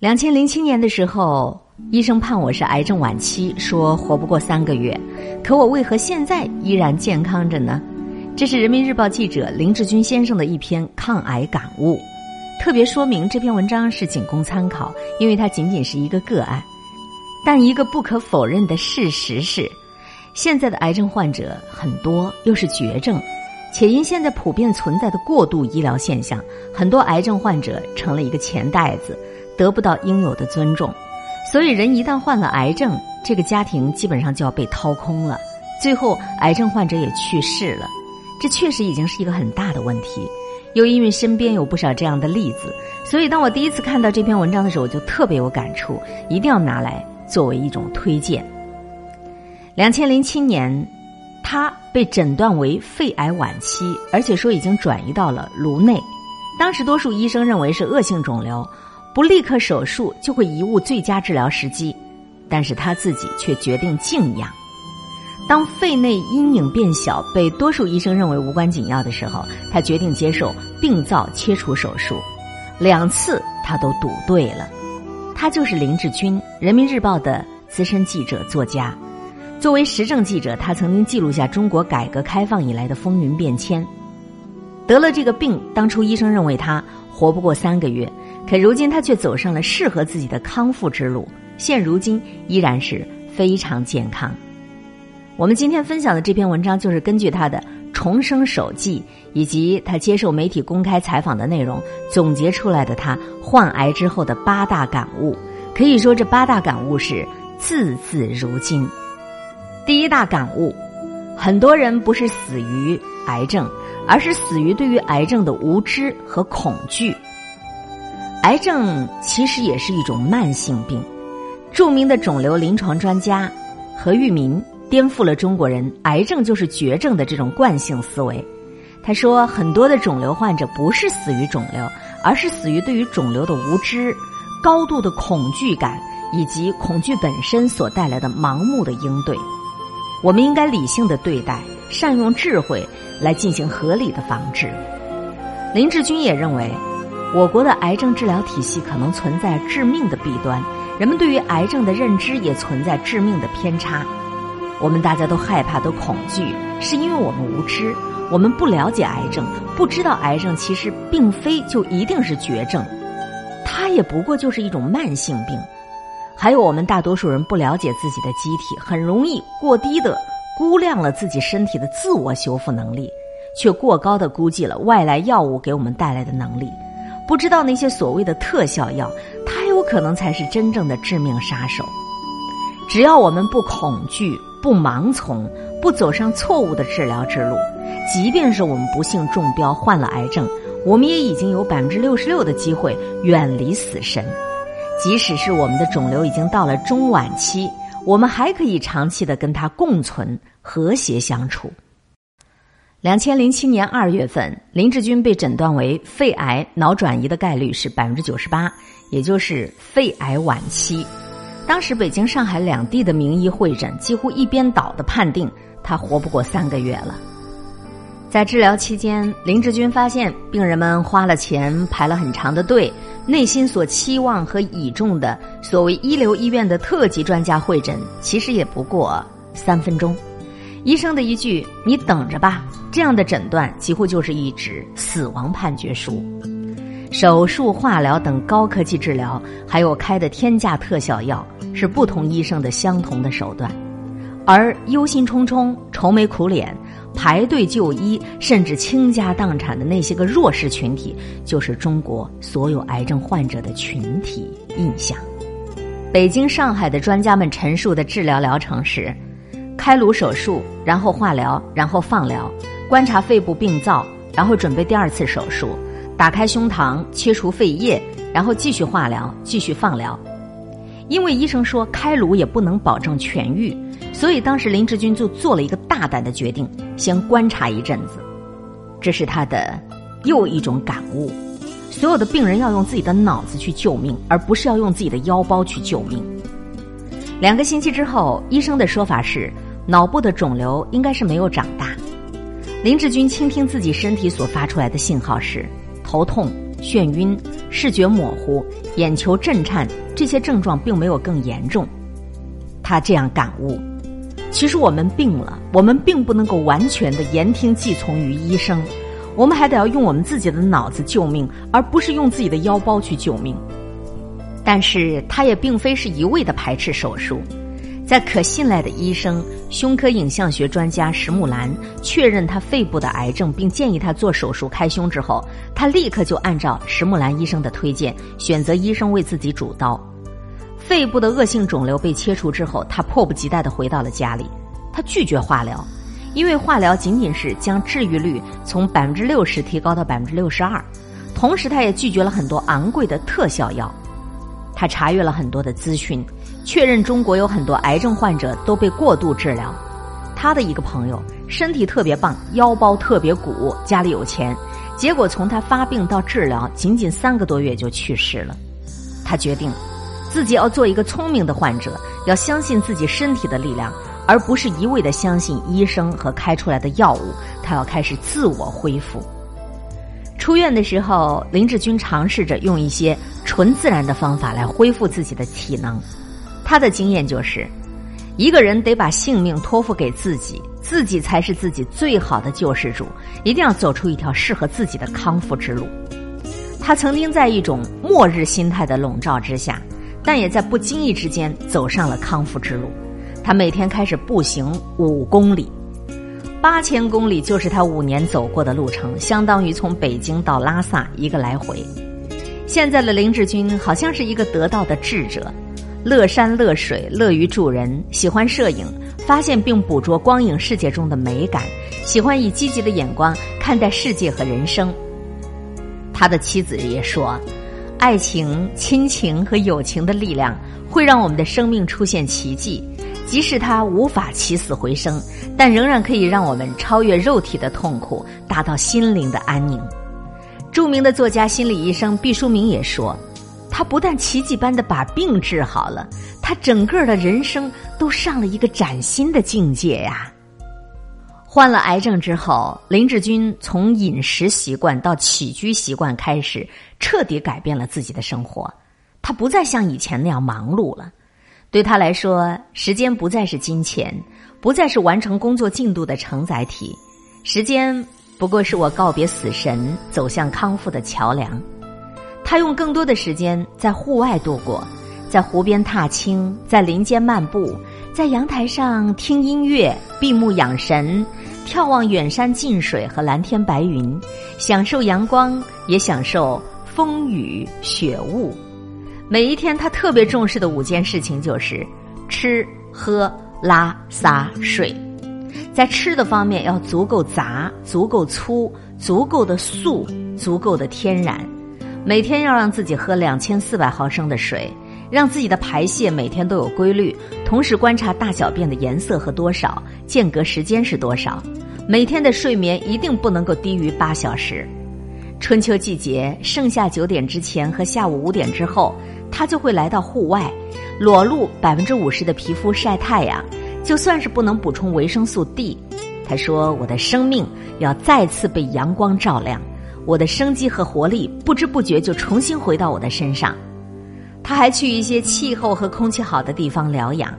两千零七年的时候，医生判我是癌症晚期，说活不过三个月。可我为何现在依然健康着呢？这是人民日报记者林志军先生的一篇抗癌感悟。特别说明，这篇文章是仅供参考，因为它仅仅是一个个案。但一个不可否认的事实是，现在的癌症患者很多，又是绝症，且因现在普遍存在的过度医疗现象，很多癌症患者成了一个钱袋子。得不到应有的尊重，所以人一旦患了癌症，这个家庭基本上就要被掏空了，最后癌症患者也去世了。这确实已经是一个很大的问题。又因为身边有不少这样的例子，所以当我第一次看到这篇文章的时候，我就特别有感触，一定要拿来作为一种推荐。两千零七年，他被诊断为肺癌晚期，而且说已经转移到了颅内。当时多数医生认为是恶性肿瘤。不立刻手术就会贻误最佳治疗时机，但是他自己却决定静养。当肺内阴影变小，被多数医生认为无关紧要的时候，他决定接受病灶切除手术。两次他都赌对了。他就是林志军，人民日报的资深记者、作家。作为时政记者，他曾经记录下中国改革开放以来的风云变迁。得了这个病，当初医生认为他活不过三个月。可如今他却走上了适合自己的康复之路，现如今依然是非常健康。我们今天分享的这篇文章就是根据他的重生手记以及他接受媒体公开采访的内容总结出来的。他患癌之后的八大感悟，可以说这八大感悟是字字如金。第一大感悟：很多人不是死于癌症，而是死于对于癌症的无知和恐惧。癌症其实也是一种慢性病。著名的肿瘤临床专家何玉民颠覆了中国人“癌症就是绝症”的这种惯性思维。他说，很多的肿瘤患者不是死于肿瘤，而是死于对于肿瘤的无知、高度的恐惧感以及恐惧本身所带来的盲目的应对。我们应该理性的对待，善用智慧来进行合理的防治。林志军也认为。我国的癌症治疗体系可能存在致命的弊端，人们对于癌症的认知也存在致命的偏差。我们大家都害怕、都恐惧，是因为我们无知，我们不了解癌症，不知道癌症其实并非就一定是绝症，它也不过就是一种慢性病。还有我们大多数人不了解自己的机体，很容易过低的估量了自己身体的自我修复能力，却过高的估计了外来药物给我们带来的能力。不知道那些所谓的特效药，它有可能才是真正的致命杀手。只要我们不恐惧、不盲从、不走上错误的治疗之路，即便是我们不幸中标患了癌症，我们也已经有百分之六十六的机会远离死神。即使是我们的肿瘤已经到了中晚期，我们还可以长期的跟它共存、和谐相处。两千零七年二月份，林志军被诊断为肺癌脑转移的概率是百分之九十八，也就是肺癌晚期。当时北京、上海两地的名医会诊几乎一边倒的判定他活不过三个月了。在治疗期间，林志军发现病人们花了钱排了很长的队，内心所期望和倚重的所谓一流医院的特级专家会诊，其实也不过三分钟。医生的一句“你等着吧”，这样的诊断几乎就是一纸死亡判决书。手术、化疗等高科技治疗，还有开的天价特效药，是不同医生的相同的手段。而忧心忡忡、愁眉苦脸、排队就医，甚至倾家荡产的那些个弱势群体，就是中国所有癌症患者的群体印象。北京、上海的专家们陈述的治疗疗程是。开颅手术，然后化疗，然后放疗，观察肺部病灶，然后准备第二次手术，打开胸膛，切除肺叶，然后继续化疗，继续放疗。因为医生说开颅也不能保证痊愈，所以当时林志军就做了一个大胆的决定，先观察一阵子。这是他的又一种感悟：所有的病人要用自己的脑子去救命，而不是要用自己的腰包去救命。两个星期之后，医生的说法是。脑部的肿瘤应该是没有长大。林志军倾听自己身体所发出来的信号时：头痛、眩晕、视觉模糊、眼球震颤，这些症状并没有更严重。他这样感悟：其实我们病了，我们并不能够完全的言听计从于医生，我们还得要用我们自己的脑子救命，而不是用自己的腰包去救命。但是他也并非是一味的排斥手术。在可信赖的医生、胸科影像学专家石木兰确认他肺部的癌症，并建议他做手术开胸之后，他立刻就按照石木兰医生的推荐，选择医生为自己主刀。肺部的恶性肿瘤被切除之后，他迫不及待地回到了家里。他拒绝化疗，因为化疗仅仅是将治愈率从百分之六十提高到百分之六十二，同时他也拒绝了很多昂贵的特效药。他查阅了很多的资讯。确认中国有很多癌症患者都被过度治疗。他的一个朋友身体特别棒，腰包特别鼓，家里有钱，结果从他发病到治疗仅仅三个多月就去世了。他决定自己要做一个聪明的患者，要相信自己身体的力量，而不是一味的相信医生和开出来的药物。他要开始自我恢复。出院的时候，林志军尝试着用一些纯自然的方法来恢复自己的体能。他的经验就是，一个人得把性命托付给自己，自己才是自己最好的救世主。一定要走出一条适合自己的康复之路。他曾经在一种末日心态的笼罩之下，但也在不经意之间走上了康复之路。他每天开始步行五公里，八千公里就是他五年走过的路程，相当于从北京到拉萨一个来回。现在的林志军好像是一个得道的智者。乐山乐水，乐于助人，喜欢摄影，发现并捕捉光影世界中的美感，喜欢以积极的眼光看待世界和人生。他的妻子也说：“爱情、亲情和友情的力量会让我们的生命出现奇迹，即使它无法起死回生，但仍然可以让我们超越肉体的痛苦，达到心灵的安宁。”著名的作家、心理医生毕淑敏也说。他不但奇迹般的把病治好了，他整个的人生都上了一个崭新的境界呀。患了癌症之后，林志军从饮食习惯到起居习惯开始彻底改变了自己的生活。他不再像以前那样忙碌了。对他来说，时间不再是金钱，不再是完成工作进度的承载体，时间不过是我告别死神、走向康复的桥梁。他用更多的时间在户外度过，在湖边踏青，在林间漫步，在阳台上听音乐、闭目养神，眺望远山近水和蓝天白云，享受阳光，也享受风雨雪雾。每一天，他特别重视的五件事情就是吃、喝、拉、撒、睡。在吃的方面，要足够杂、足够粗、足够的素、足够的天然。每天要让自己喝两千四百毫升的水，让自己的排泄每天都有规律，同时观察大小便的颜色和多少，间隔时间是多少。每天的睡眠一定不能够低于八小时。春秋季节，盛夏九点之前和下午五点之后，他就会来到户外，裸露百分之五十的皮肤晒太阳。就算是不能补充维生素 D，他说：“我的生命要再次被阳光照亮。”我的生机和活力不知不觉就重新回到我的身上。他还去一些气候和空气好的地方疗养。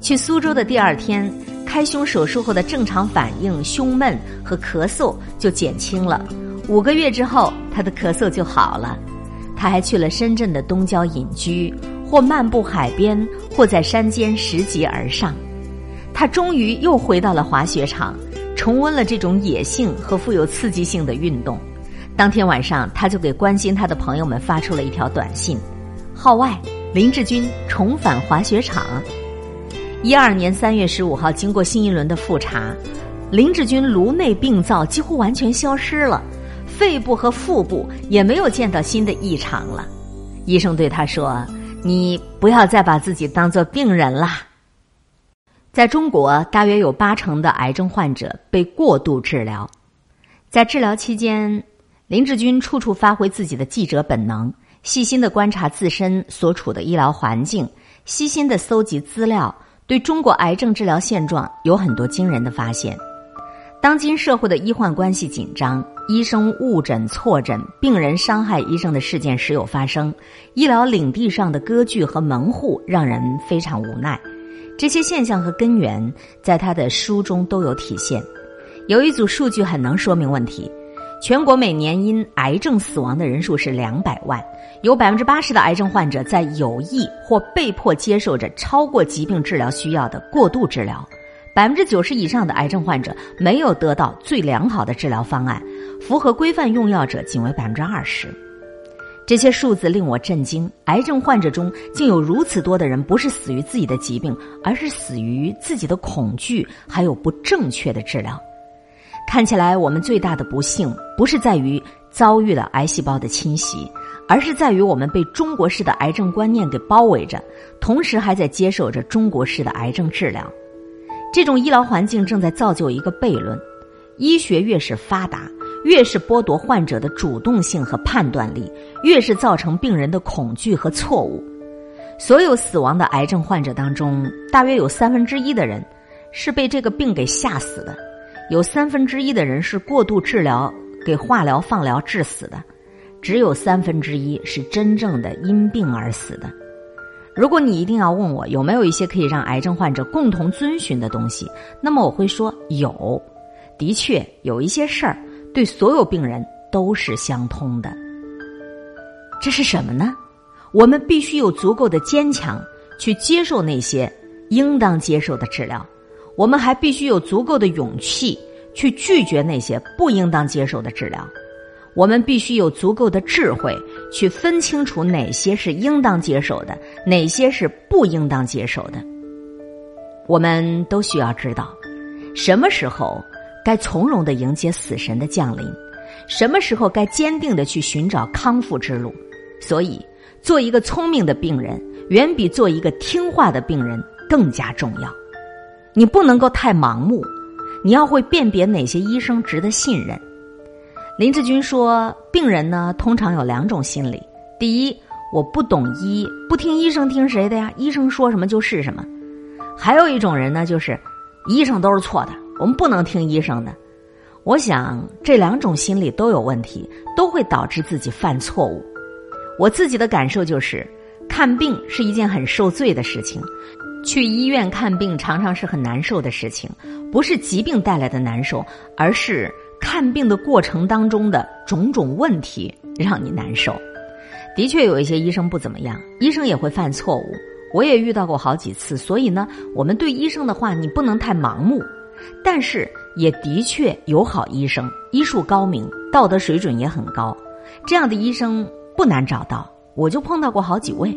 去苏州的第二天，开胸手术后的正常反应、胸闷和咳嗽就减轻了。五个月之后，他的咳嗽就好了。他还去了深圳的东郊隐居，或漫步海边，或在山间拾级而上。他终于又回到了滑雪场，重温了这种野性和富有刺激性的运动。当天晚上，他就给关心他的朋友们发出了一条短信：“号外，林志军重返滑雪场。”一二年三月十五号，经过新一轮的复查，林志军颅内病灶几乎完全消失了，肺部和腹部也没有见到新的异常了。医生对他说：“你不要再把自己当做病人啦。”在中国，大约有八成的癌症患者被过度治疗，在治疗期间。林志军处处发挥自己的记者本能，细心的观察自身所处的医疗环境，细心的搜集资料，对中国癌症治疗现状有很多惊人的发现。当今社会的医患关系紧张，医生误诊错诊，病人伤害医生的事件时有发生，医疗领地上的割据和门户让人非常无奈。这些现象和根源，在他的书中都有体现。有一组数据很能说明问题：全国每年因癌症死亡的人数是两百万，有百分之八十的癌症患者在有意或被迫接受着超过疾病治疗需要的过度治疗。百分之九十以上的癌症患者没有得到最良好的治疗方案，符合规范用药者仅为百分之二十。这些数字令我震惊：癌症患者中竟有如此多的人不是死于自己的疾病，而是死于自己的恐惧，还有不正确的治疗。看起来，我们最大的不幸不是在于遭遇了癌细胞的侵袭，而是在于我们被中国式的癌症观念给包围着，同时还在接受着中国式的癌症治疗。这种医疗环境正在造就一个悖论：医学越是发达，越是剥夺患者的主动性和判断力，越是造成病人的恐惧和错误。所有死亡的癌症患者当中，大约有三分之一的人是被这个病给吓死的，有三分之一的人是过度治疗、给化疗、放疗致死的，只有三分之一是真正的因病而死的。如果你一定要问我有没有一些可以让癌症患者共同遵循的东西，那么我会说有，的确有一些事儿对所有病人都是相通的。这是什么呢？我们必须有足够的坚强去接受那些应当接受的治疗，我们还必须有足够的勇气去拒绝那些不应当接受的治疗。我们必须有足够的智慧，去分清楚哪些是应当接受的，哪些是不应当接受的。我们都需要知道，什么时候该从容的迎接死神的降临，什么时候该坚定的去寻找康复之路。所以，做一个聪明的病人，远比做一个听话的病人更加重要。你不能够太盲目，你要会辨别哪些医生值得信任。林志军说：“病人呢，通常有两种心理。第一，我不懂医，不听医生，听谁的呀？医生说什么就是什么。还有一种人呢，就是医生都是错的，我们不能听医生的。我想这两种心理都有问题，都会导致自己犯错误。我自己的感受就是，看病是一件很受罪的事情，去医院看病常常是很难受的事情，不是疾病带来的难受，而是。”看病的过程当中的种种问题让你难受，的确有一些医生不怎么样，医生也会犯错误，我也遇到过好几次。所以呢，我们对医生的话你不能太盲目，但是也的确有好医生，医术高明，道德水准也很高，这样的医生不难找到，我就碰到过好几位。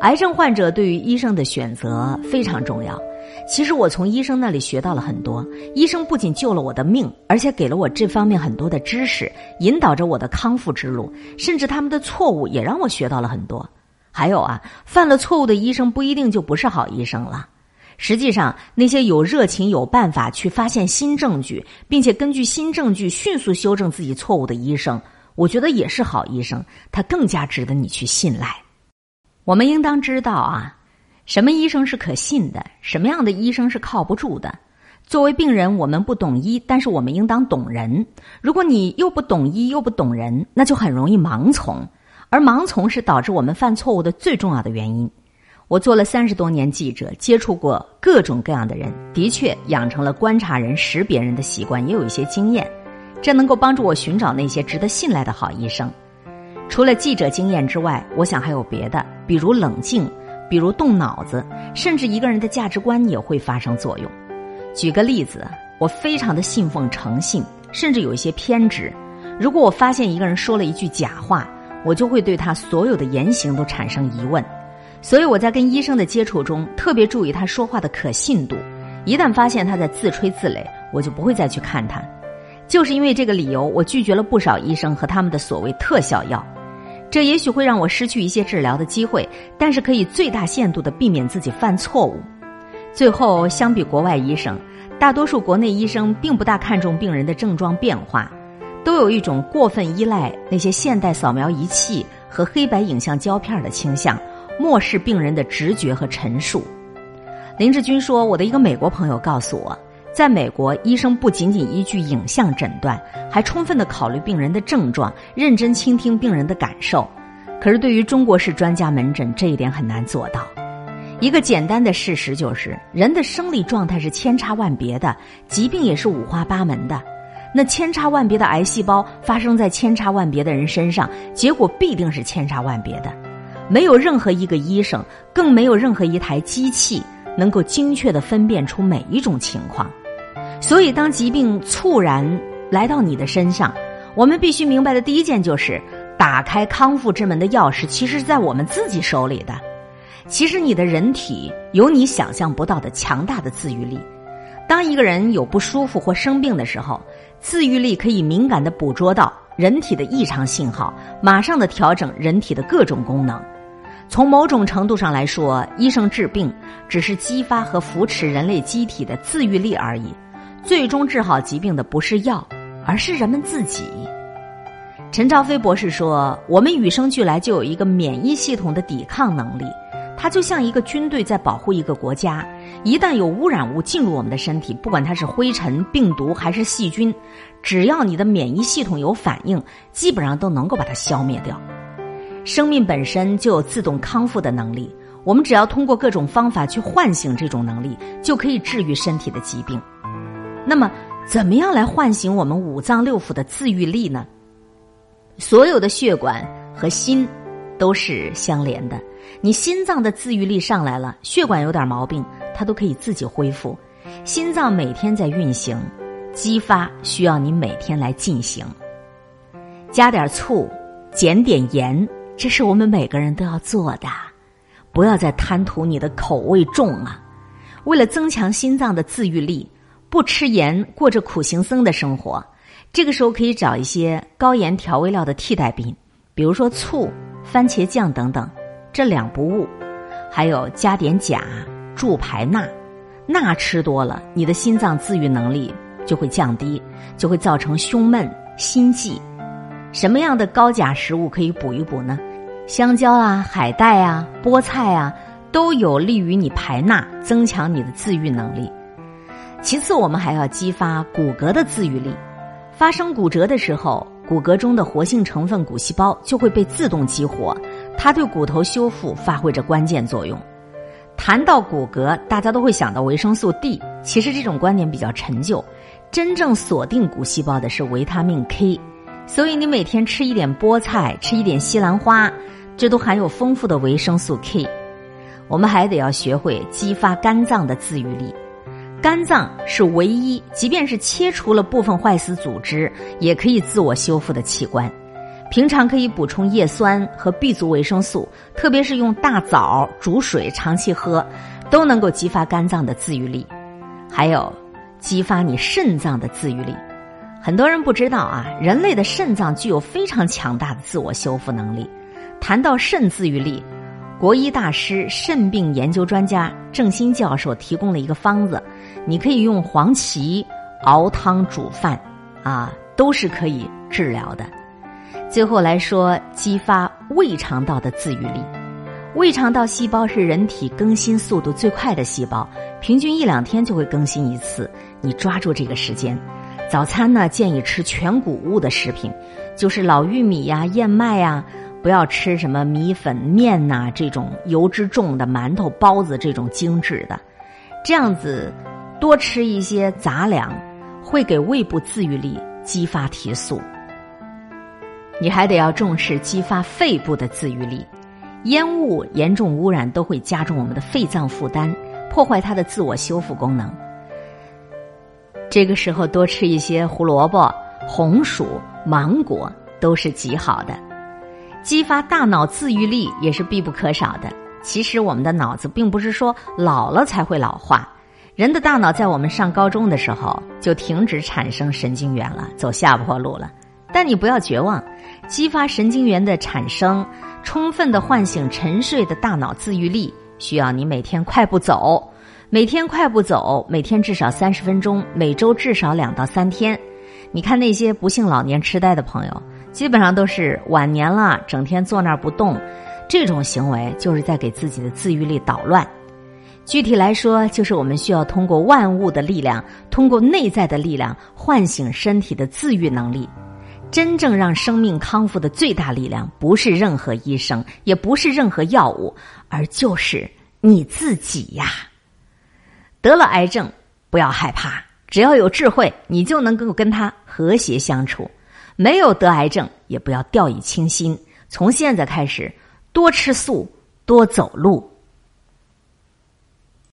癌症患者对于医生的选择非常重要。其实我从医生那里学到了很多。医生不仅救了我的命，而且给了我这方面很多的知识，引导着我的康复之路。甚至他们的错误也让我学到了很多。还有啊，犯了错误的医生不一定就不是好医生了。实际上，那些有热情、有办法去发现新证据，并且根据新证据迅速修正自己错误的医生，我觉得也是好医生。他更加值得你去信赖。我们应当知道啊。什么医生是可信的？什么样的医生是靠不住的？作为病人，我们不懂医，但是我们应当懂人。如果你又不懂医又不懂人，那就很容易盲从，而盲从是导致我们犯错误的最重要的原因。我做了三十多年记者，接触过各种各样的人，的确养成了观察人、识别人的习惯，也有一些经验，这能够帮助我寻找那些值得信赖的好医生。除了记者经验之外，我想还有别的，比如冷静。比如动脑子，甚至一个人的价值观也会发生作用。举个例子，我非常的信奉诚信，甚至有一些偏执。如果我发现一个人说了一句假话，我就会对他所有的言行都产生疑问。所以我在跟医生的接触中，特别注意他说话的可信度。一旦发现他在自吹自擂，我就不会再去看他。就是因为这个理由，我拒绝了不少医生和他们的所谓特效药。这也许会让我失去一些治疗的机会，但是可以最大限度的避免自己犯错误。最后，相比国外医生，大多数国内医生并不大看重病人的症状变化，都有一种过分依赖那些现代扫描仪器和黑白影像胶片的倾向，漠视病人的直觉和陈述。林志军说：“我的一个美国朋友告诉我，在美国，医生不仅仅依据影像诊断，还充分的考虑病人的症状，认真倾听病人的感受。可是，对于中国式专家门诊，这一点很难做到。一个简单的事实就是，人的生理状态是千差万别的，疾病也是五花八门的。那千差万别的癌细胞发生在千差万别的人身上，结果必定是千差万别的。没有任何一个医生，更没有任何一台机器能够精确的分辨出每一种情况。所以，当疾病猝然来到你的身上，我们必须明白的第一件就是，打开康复之门的钥匙其实是在我们自己手里的。其实，你的人体有你想象不到的强大的自愈力。当一个人有不舒服或生病的时候，自愈力可以敏感的捕捉到人体的异常信号，马上的调整人体的各种功能。从某种程度上来说，医生治病只是激发和扶持人类机体的自愈力而已。最终治好疾病的不是药，而是人们自己。陈兆飞博士说：“我们与生俱来就有一个免疫系统的抵抗能力，它就像一个军队在保护一个国家。一旦有污染物进入我们的身体，不管它是灰尘、病毒还是细菌，只要你的免疫系统有反应，基本上都能够把它消灭掉。生命本身就有自动康复的能力，我们只要通过各种方法去唤醒这种能力，就可以治愈身体的疾病。”那么，怎么样来唤醒我们五脏六腑的自愈力呢？所有的血管和心都是相连的。你心脏的自愈力上来了，血管有点毛病，它都可以自己恢复。心脏每天在运行，激发需要你每天来进行。加点醋，减点盐，这是我们每个人都要做的。不要再贪图你的口味重啊！为了增强心脏的自愈力。不吃盐，过着苦行僧的生活。这个时候可以找一些高盐调味料的替代品，比如说醋、番茄酱等等，这两不误。还有加点钾，助排钠。钠吃多了，你的心脏自愈能力就会降低，就会造成胸闷、心悸。什么样的高钾食物可以补一补呢？香蕉啊、海带啊、菠菜啊，都有利于你排钠，增强你的自愈能力。其次，我们还要激发骨骼的自愈力。发生骨折的时候，骨骼中的活性成分骨细胞就会被自动激活，它对骨头修复发挥着关键作用。谈到骨骼，大家都会想到维生素 D，其实这种观点比较陈旧。真正锁定骨细胞的是维他命 K，所以你每天吃一点菠菜，吃一点西兰花，这都含有丰富的维生素 K。我们还得要学会激发肝脏的自愈力。肝脏是唯一，即便是切除了部分坏死组织，也可以自我修复的器官。平常可以补充叶酸和 B 族维生素，特别是用大枣煮水长期喝，都能够激发肝脏的自愈力。还有，激发你肾脏的自愈力。很多人不知道啊，人类的肾脏具有非常强大的自我修复能力。谈到肾自愈力。国医大师、肾病研究专家郑新教授提供了一个方子，你可以用黄芪熬汤煮饭，啊，都是可以治疗的。最后来说，激发胃肠道的自愈力。胃肠道细胞是人体更新速度最快的细胞，平均一两天就会更新一次。你抓住这个时间，早餐呢建议吃全谷物的食品，就是老玉米呀、燕麦呀。不要吃什么米粉面呐，这种油脂重的馒头、包子这种精致的，这样子多吃一些杂粮，会给胃部自愈力激发提速。你还得要重视激发肺部的自愈力，烟雾严重污染都会加重我们的肺脏负担，破坏它的自我修复功能。这个时候多吃一些胡萝卜、红薯、芒果都是极好的。激发大脑自愈力也是必不可少的。其实我们的脑子并不是说老了才会老化，人的大脑在我们上高中的时候就停止产生神经元了，走下坡路了。但你不要绝望，激发神经元的产生，充分的唤醒沉睡的大脑自愈力，需要你每天快步走，每天快步走，每天至少三十分钟，每周至少两到三天。你看那些不幸老年痴呆的朋友。基本上都是晚年了，整天坐那儿不动，这种行为就是在给自己的自愈力捣乱。具体来说，就是我们需要通过万物的力量，通过内在的力量，唤醒身体的自愈能力。真正让生命康复的最大力量，不是任何医生，也不是任何药物，而就是你自己呀。得了癌症，不要害怕，只要有智慧，你就能够跟他和谐相处。没有得癌症，也不要掉以轻心。从现在开始，多吃素，多走路。